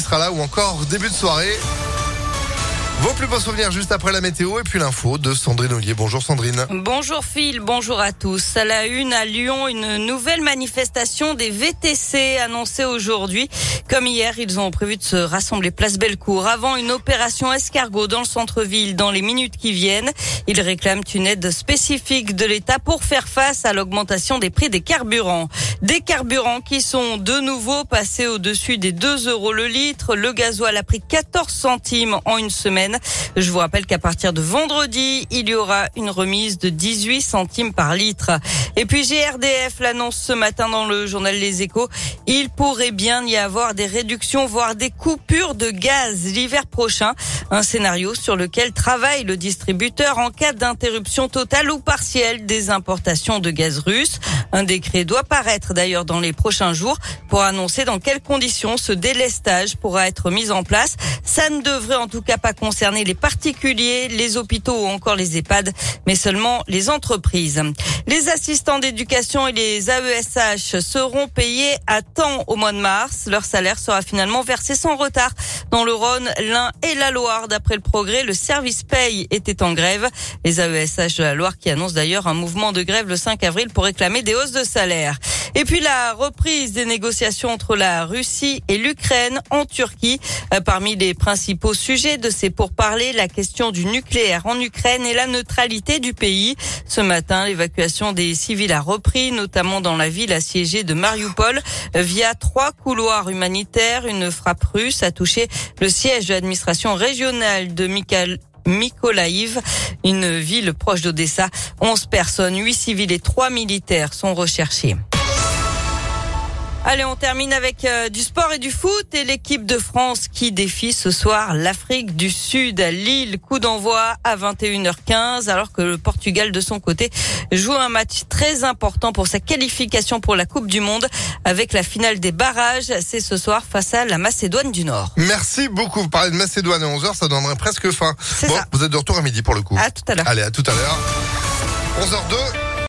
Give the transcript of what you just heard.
sera là ou encore début de soirée. Vos plus beaux souvenirs juste après la météo et puis l'info de Sandrine Ollier. Bonjour Sandrine. Bonjour Phil, bonjour à tous. À la une à Lyon, une nouvelle manifestation des VTC annoncée aujourd'hui. Comme hier, ils ont prévu de se rassembler place Bellecour avant une opération escargot dans le centre-ville dans les minutes qui viennent. Ils réclament une aide spécifique de l'État pour faire face à l'augmentation des prix des carburants. Des carburants qui sont de nouveau passés au-dessus des 2 euros le litre. Le gasoil a pris 14 centimes en une semaine. Je vous rappelle qu'à partir de vendredi, il y aura une remise de 18 centimes par litre. Et puis GRDF l'annonce ce matin dans le journal Les Échos. Il pourrait bien y avoir des réductions, voire des coupures de gaz l'hiver prochain. Un scénario sur lequel travaille le distributeur en cas d'interruption totale ou partielle des importations de gaz russe. Un décret doit paraître d'ailleurs dans les prochains jours pour annoncer dans quelles conditions ce délestage pourra être mis en place. Ça ne devrait en tout cas pas concerner les particuliers, les hôpitaux ou encore les EHPAD, mais seulement les entreprises. Les assistants d'éducation et les AESH seront payés à temps au mois de mars. Leur salaire sera finalement versé sans retard dans le Rhône, l'Ain et la Loire. D'après le progrès, le service paye était en grève. Les AESH de la Loire qui annoncent d'ailleurs un mouvement de grève le 5 avril pour réclamer des hausses de salaire. Et puis la reprise des négociations entre la Russie et l'Ukraine en Turquie. Euh, parmi les principaux sujets de ces pourparlers, la question du nucléaire en Ukraine et la neutralité du pays. Ce matin, l'évacuation des civils a repris, notamment dans la ville assiégée de Mariupol, via trois couloirs humanitaires. Une frappe russe a touché le siège de l'administration régionale de Mikhail Mykolaïv, une ville proche d'Odessa. 11 personnes, 8 civils et 3 militaires sont recherchés. Allez, on termine avec euh, du sport et du foot et l'équipe de France qui défie ce soir l'Afrique du Sud à Lille. Coup d'envoi à 21h15 alors que le Portugal de son côté joue un match très important pour sa qualification pour la Coupe du Monde avec la finale des barrages. C'est ce soir face à la Macédoine du Nord. Merci beaucoup. Vous parlez de Macédoine à 11h, ça donnerait presque fin. Bon, vous êtes de retour à midi pour le coup. À tout à l'heure. Allez, à tout à l'heure. 11h02.